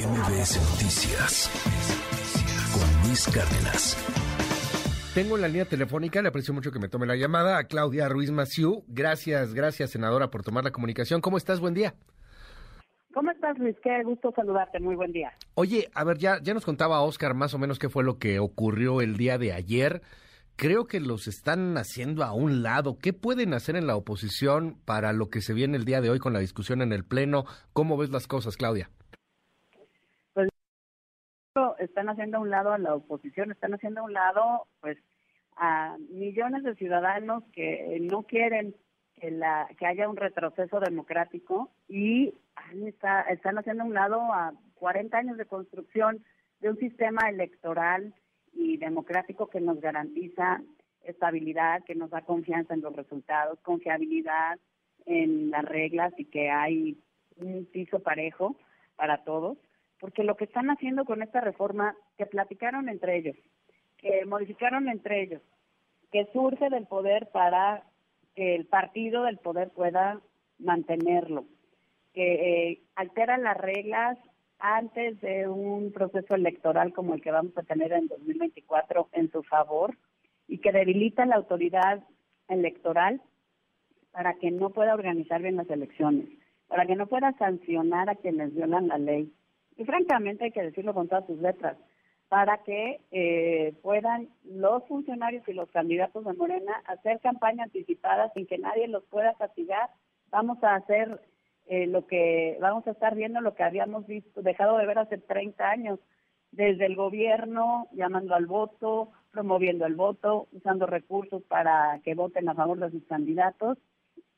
MBS Noticias con Luis Cárdenas. Tengo en la línea telefónica, le aprecio mucho que me tome la llamada, a Claudia Ruiz Maciú. Gracias, gracias, senadora, por tomar la comunicación. ¿Cómo estás? Buen día. ¿Cómo estás, Luis? Qué gusto saludarte. Muy buen día. Oye, a ver, ya, ya nos contaba Oscar más o menos qué fue lo que ocurrió el día de ayer. Creo que los están haciendo a un lado. ¿Qué pueden hacer en la oposición para lo que se viene el día de hoy con la discusión en el Pleno? ¿Cómo ves las cosas, Claudia? Están haciendo a un lado a la oposición, están haciendo a un lado pues a millones de ciudadanos que no quieren que, la, que haya un retroceso democrático y está, están haciendo a un lado a 40 años de construcción de un sistema electoral y democrático que nos garantiza estabilidad, que nos da confianza en los resultados, confiabilidad en las reglas y que hay un piso parejo para todos porque lo que están haciendo con esta reforma, que platicaron entre ellos, que modificaron entre ellos, que surge del poder para que el partido del poder pueda mantenerlo, que eh, alteran las reglas antes de un proceso electoral como el que vamos a tener en 2024 en su favor y que debilitan la autoridad electoral para que no pueda organizar bien las elecciones, para que no pueda sancionar a quienes violan la ley, y francamente hay que decirlo con todas sus letras, para que eh, puedan los funcionarios y los candidatos de Morena hacer campaña anticipada sin que nadie los pueda castigar. Vamos a hacer eh, lo que, vamos a estar viendo lo que habíamos visto, dejado de ver hace 30 años, desde el gobierno llamando al voto, promoviendo el voto, usando recursos para que voten a favor de sus candidatos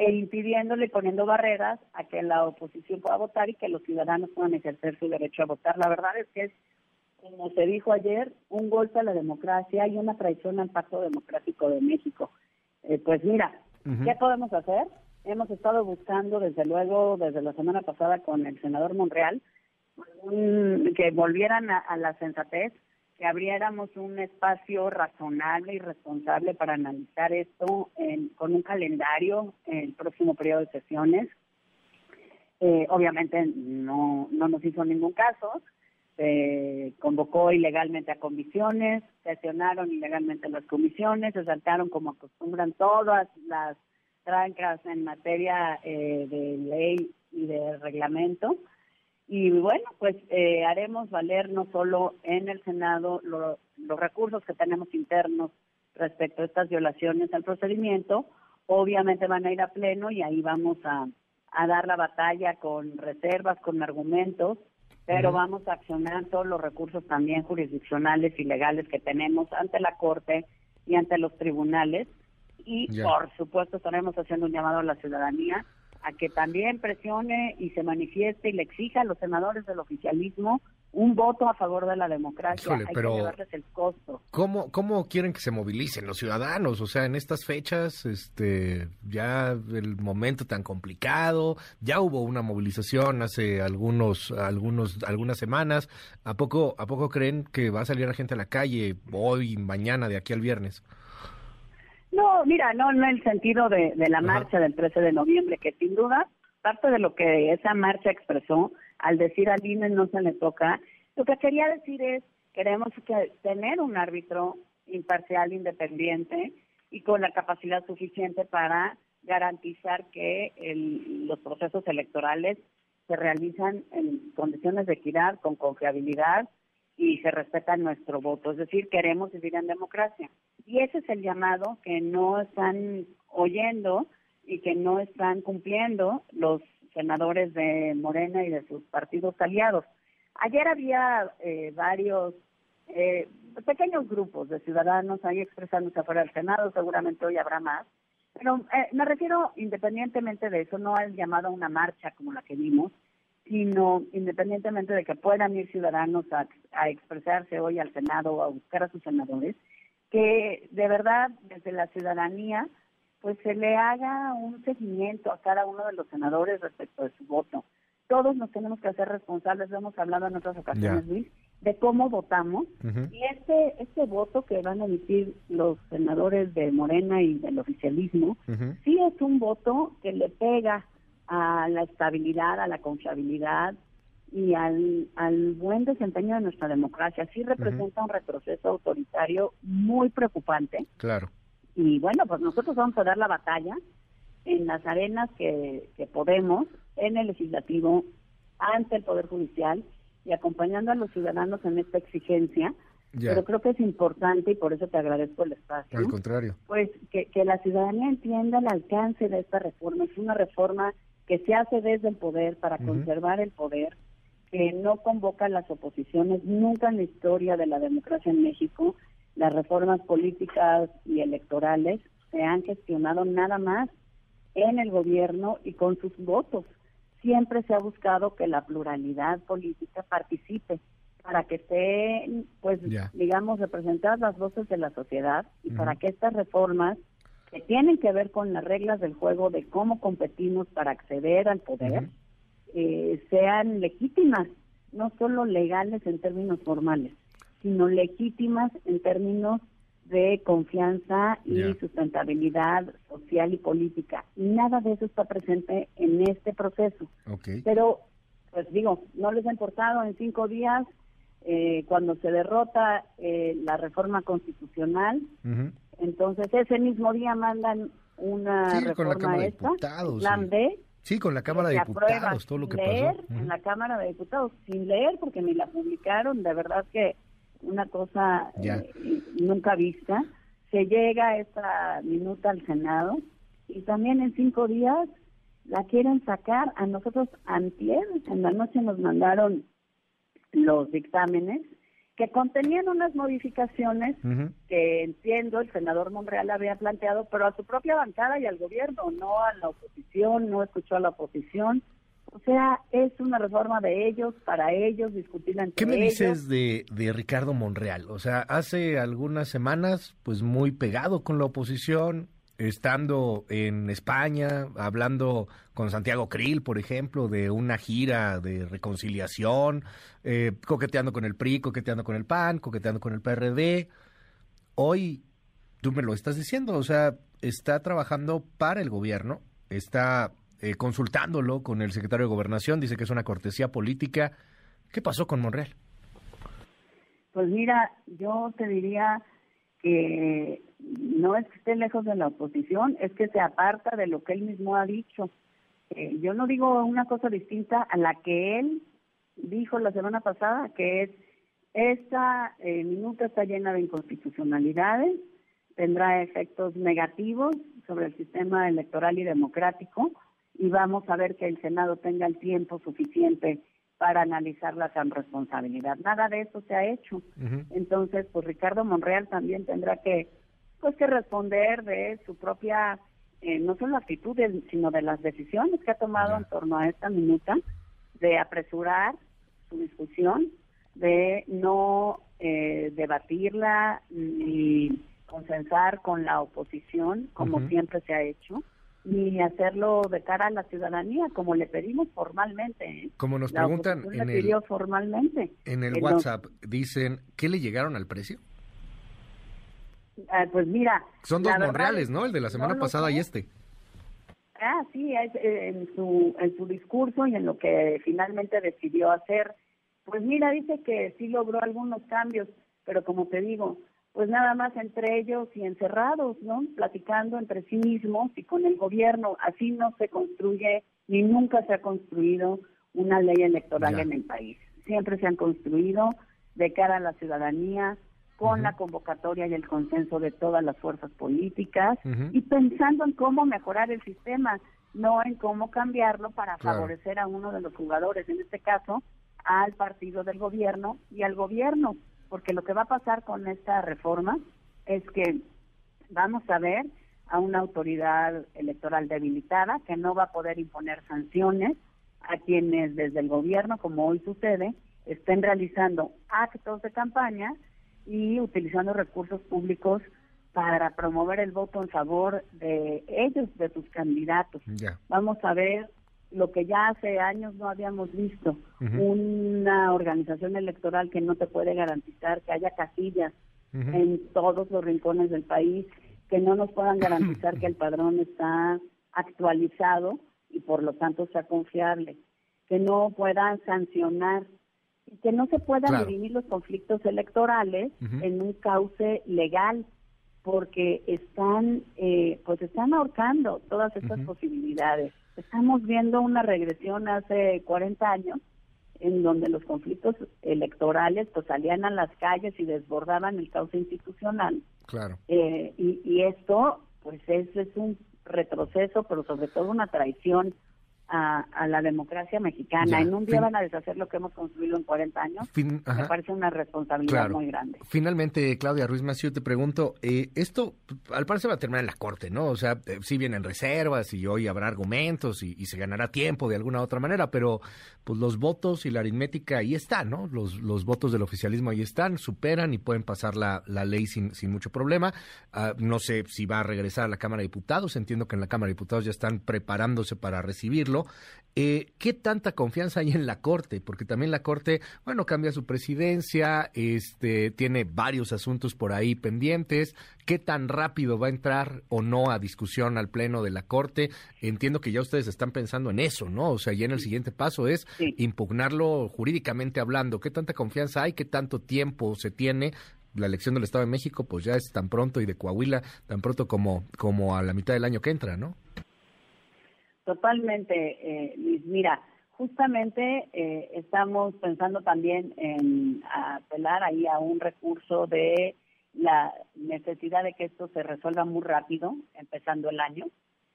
e impidiéndole, poniendo barreras a que la oposición pueda votar y que los ciudadanos puedan ejercer su derecho a votar. La verdad es que es, como se dijo ayer, un golpe a la democracia y una traición al Pacto Democrático de México. Eh, pues mira, ¿qué podemos hacer? Hemos estado buscando, desde luego, desde la semana pasada con el senador Monreal, que volvieran a la sensatez, que abriéramos un espacio razonable y responsable para analizar esto con un calendario en el próximo periodo de sesiones. Eh, obviamente no, no nos hizo ningún caso, se convocó ilegalmente a comisiones, sesionaron ilegalmente las comisiones, se saltaron como acostumbran todas las trancas en materia eh, de ley y de reglamento. Y bueno, pues eh, haremos valer no solo en el Senado los recursos que tenemos internos respecto a estas violaciones al procedimiento, obviamente van a ir a pleno y ahí vamos a, dar la batalla con reservas, con argumentos, pero vamos a accionar todos los recursos también jurisdiccionales y legales que tenemos ante la Corte y ante los tribunales. Y por supuesto estaremos haciendo un llamado a la ciudadanía a que también presione y se manifieste y le exija a los senadores del oficialismo un voto a favor de la democracia. Hay que llevarles el costo. ¿cómo, ¿Cómo quieren que se movilicen los ciudadanos? O sea, en estas fechas, este, ya el momento tan complicado, ya hubo una movilización hace algunos, algunos, algunas semanas. ¿A poco, a poco creen que va a salir la gente a la calle hoy, mañana, de aquí al viernes? No, mira, no, en el sentido de, la marcha del 13 de noviembre, que sin duda parte de lo que esa marcha expresó, al decir al INE no se le toca, lo que quería decir es, queremos que tener un árbitro imparcial, independiente y con la capacidad suficiente para garantizar que los procesos electorales se realizan en condiciones de equidad, con confiabilidad y se respeta nuestro voto. Es decir, queremos vivir en democracia. Y ese es el llamado que no están oyendo y que no están cumpliendo los senadores de Morena y de sus partidos aliados. Ayer había eh, varios eh, pequeños grupos de ciudadanos ahí expresándose afuera del Senado, seguramente hoy habrá más. Pero eh, me refiero, independientemente de eso, no al llamado a una marcha como la que vimos, sino independientemente de que puedan ir ciudadanos a, a expresarse hoy al Senado o a buscar a sus senadores, que de verdad desde la ciudadanía pues se le haga un seguimiento a cada uno de los senadores respecto de su voto. Todos nos tenemos que hacer responsables, hemos hablado en otras ocasiones, Luis, de cómo votamos. Y este este voto que van a emitir los senadores de Morena y del oficialismo, sí es un voto que le pega a la estabilidad, a la confiabilidad y al, al buen desempeño de nuestra democracia. Sí representa un retroceso autoritario muy preocupante. Claro. Y bueno, pues nosotros vamos a dar la batalla en las arenas que, que podemos, en el legislativo, ante el Poder Judicial y acompañando a los ciudadanos en esta exigencia. Pero creo que es importante y por eso te agradezco el espacio. Al contrario. Pues que, que la ciudadanía entienda el alcance de esta reforma. Es una reforma que se hace desde el poder para conservar el poder, que no convoca las oposiciones. Nunca en la historia de la democracia en México. Las reformas políticas y electorales se han gestionado nada más en el gobierno y con sus votos. Siempre se ha buscado que la pluralidad política participe para que estén, pues, digamos, representadas las voces de la sociedad y para que estas reformas que tienen que ver con las reglas del juego de cómo competimos para acceder al poder eh, sean legítimas, no solo legales en términos formales, sino legítimas en términos de confianza y sustentabilidad social y política. Nada de eso está presente en este proceso. Pero, pues digo, no les ha importado en cinco días eh, cuando se derrota eh, la reforma constitucional. Entonces, ese mismo día mandan una reforma esta, plan B. Sí, con la Cámara de Diputados, todo lo que leer En la Cámara de Diputados, sin leer, porque ni la publicaron, de verdad que una cosa eh, nunca vista. Se llega esta minuta al Senado y también en cinco días la quieren sacar. A nosotros antier, en la noche nos mandaron los dictámenes que contenían unas modificaciones que entiendo el senador Monreal había planteado, pero a su propia bancada y al gobierno, no a la oposición, no escuchó a la oposición. O sea, es una reforma de ellos, para ellos, discutirla entre ¿Qué me dices de, de Ricardo Monreal? O sea, hace algunas semanas, pues muy pegado con la oposición, estando en España, hablando con Santiago Krill, por ejemplo, de una gira de reconciliación, eh, coqueteando con el PRI, coqueteando con el PAN, coqueteando con el PRD. Hoy, tú me lo estás diciendo, o sea, está trabajando para el gobierno, está eh, consultándolo con el secretario de Gobernación, dice que es una cortesía política. ¿Qué pasó con Monreal? Pues mira, yo te diría que no es que esté lejos de la oposición, es que se aparta de lo que él mismo ha dicho. Eh, yo no digo una cosa distinta a la que él dijo la semana pasada, que es, esta eh, minuta está llena de inconstitucionalidades, tendrá efectos negativos sobre el sistema electoral y democrático, y vamos a ver que el Senado tenga el tiempo suficiente para analizarla con responsabilidad. Nada de eso se ha hecho. Entonces, pues Ricardo Monreal también tendrá que pues que responder de su propia eh, no solo actitud, sino de las decisiones que ha tomado en torno a esta minuta de apresurar su discusión, de no eh, debatirla ni consensar con la oposición como siempre se ha hecho ni hacerlo de cara a la ciudadanía, como le pedimos formalmente. ¿eh? Como nos preguntan en el, formalmente. En el WhatsApp, dicen, ¿qué le llegaron al precio? Ah, pues mira. Son dos Monreales, ¿no? El de la semana pasada y este. Ah, sí, es, eh, en, su, en su discurso y en lo que finalmente decidió hacer. Pues mira, dice que sí logró algunos cambios, pero como te digo, pues nada más entre ellos y encerrados, ¿no? Platicando entre sí mismos y con el gobierno. Así no se construye ni nunca se ha construido una ley electoral en el país. Siempre se han construido de cara a la ciudadanía, con la convocatoria y el consenso de todas las fuerzas políticas y pensando en cómo mejorar el sistema, no en cómo cambiarlo para favorecer a uno de los jugadores, en este caso al partido del gobierno y al gobierno porque lo que va a pasar con esta reforma es que vamos a ver a una autoridad electoral debilitada que no va a poder imponer sanciones a quienes desde el gobierno, como hoy sucede, estén realizando actos de campaña y utilizando recursos públicos para promover el voto en favor de ellos, de sus candidatos. Vamos a ver lo que ya hace años no habíamos visto, una organización electoral que no te puede garantizar que haya casillas en todos los rincones del país, que no nos puedan garantizar que el padrón está actualizado y por lo tanto sea confiable, que no puedan sancionar y que no se puedan dirimir los conflictos electorales en un cauce legal porque están eh, pues están ahorcando todas estas posibilidades. Estamos viendo una regresión hace 40 años en donde los conflictos electorales pues salían a las calles y desbordaban el cauce institucional. Claro. Eh, y, y esto pues es, es un retroceso, pero sobre todo una traición a, la democracia mexicana. en un día van a deshacer lo que hemos construido en 40 años. me parece una responsabilidad muy grande. Finalmente, Claudia Ruiz Maciú, te pregunto, eh, esto al parecer va a terminar en la Corte, ¿no? O sea, eh, sí vienen reservas y hoy habrá argumentos y, se ganará tiempo de alguna otra manera, pero pues los votos y la aritmética ahí están, ¿no? Los, los votos del oficialismo ahí están, superan y pueden pasar la, la ley sin, sin mucho problema. Ah, no sé si va a regresar a la Cámara de Diputados, entiendo que en la Cámara de Diputados ya están preparándose para recibirlo. Eh, ¿Qué tanta confianza hay en la Corte? Porque también la Corte, bueno, cambia su presidencia, este, tiene varios asuntos por ahí pendientes. ¿Qué tan rápido va a entrar o no a discusión al Pleno de la Corte? Entiendo que ya ustedes están pensando en eso, ¿no? O sea, ya en el siguiente paso es impugnarlo jurídicamente hablando. ¿Qué tanta confianza hay? ¿Qué tanto tiempo se tiene la elección del Estado de México pues ya es tan pronto y de Coahuila tan pronto como, como a la mitad del año que entra, ¿no? Totalmente, eh, Luis. Mira, justamente eh, estamos pensando también en apelar ahí a un recurso de la necesidad de que esto se resuelva muy rápido, empezando el año.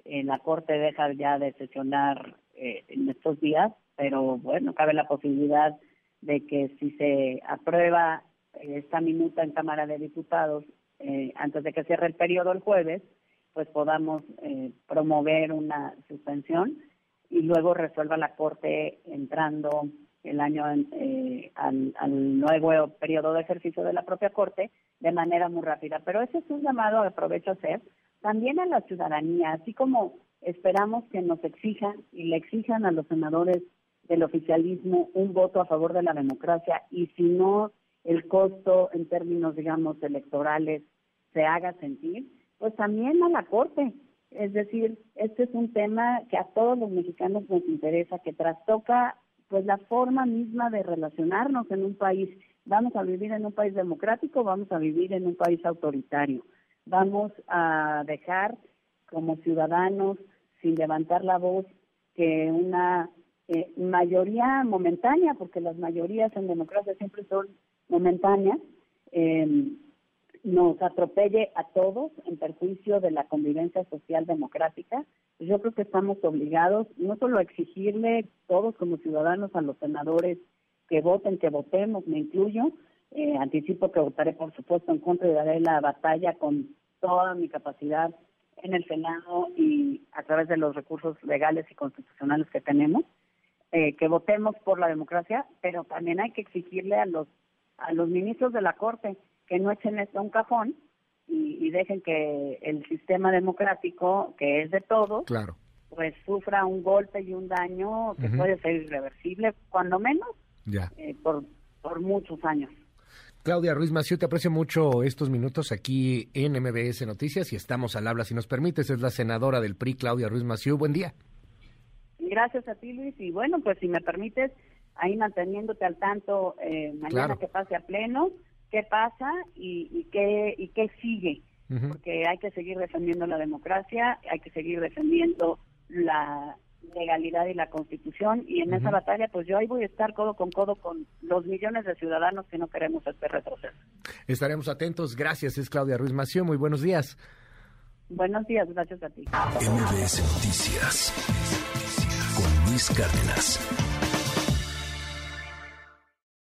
Eh, la Corte deja ya de sesionar eh, en estos días, pero bueno, cabe la posibilidad de que si se aprueba esta minuta en Cámara de Diputados antes de que cierre el periodo el jueves, pues podamos eh, promover una suspensión y luego resuelva la Corte entrando el año eh, al, nuevo periodo de ejercicio de la propia Corte de manera muy rápida. Pero ese es un llamado, aprovecho hacer, también a la ciudadanía, así como esperamos que nos exijan y le exijan a los senadores del oficialismo un voto a favor de la democracia y si no el costo en términos, digamos, electorales se haga sentir, pues también a la Corte. Es decir, este es un tema que a todos los mexicanos nos interesa, que trastoca pues la forma misma de relacionarnos en un país. Vamos a vivir en un país democrático, vamos a vivir en un país autoritario. Vamos a dejar como ciudadanos, sin levantar la voz, que una eh, mayoría momentánea, porque las mayorías en democracia siempre son momentáneas, eh, nos atropelle a todos en perjuicio de la convivencia social democrática, pues yo creo que estamos obligados no solo a exigirle todos como ciudadanos a los senadores que voten, que votemos, me incluyo, eh, anticipo que votaré por supuesto en contra y daré la batalla con toda mi capacidad en el Senado y a través de los recursos legales y constitucionales que tenemos, eh, que votemos por la democracia, pero también hay que exigirle a los a los ministros de la Corte que no echen esto a un cajón y, dejen que el sistema democrático, que es de todos, claro. pues sufra un golpe y un daño que puede ser irreversible, cuando menos, ya. Eh, por, por muchos años. Claudia Ruiz Maciú, te aprecio mucho estos minutos aquí en MBS Noticias y estamos al habla, si nos permites, es la senadora del PRI, Claudia Ruiz Maciú. Buen día. Gracias a ti, Luis. Y bueno, pues si me permites, ahí manteniéndote al tanto eh, mañana que pase a pleno, qué pasa y, qué, y qué sigue. Porque hay que seguir defendiendo la democracia, hay que seguir defendiendo la legalidad y la constitución y en esa batalla pues yo ahí voy a estar codo con codo con los millones de ciudadanos que no queremos este retroceso. Estaremos atentos. Gracias, es Claudia Ruiz Mació. Muy buenos días. Buenos días, gracias a ti. MBS Noticias con Luis Cárdenas.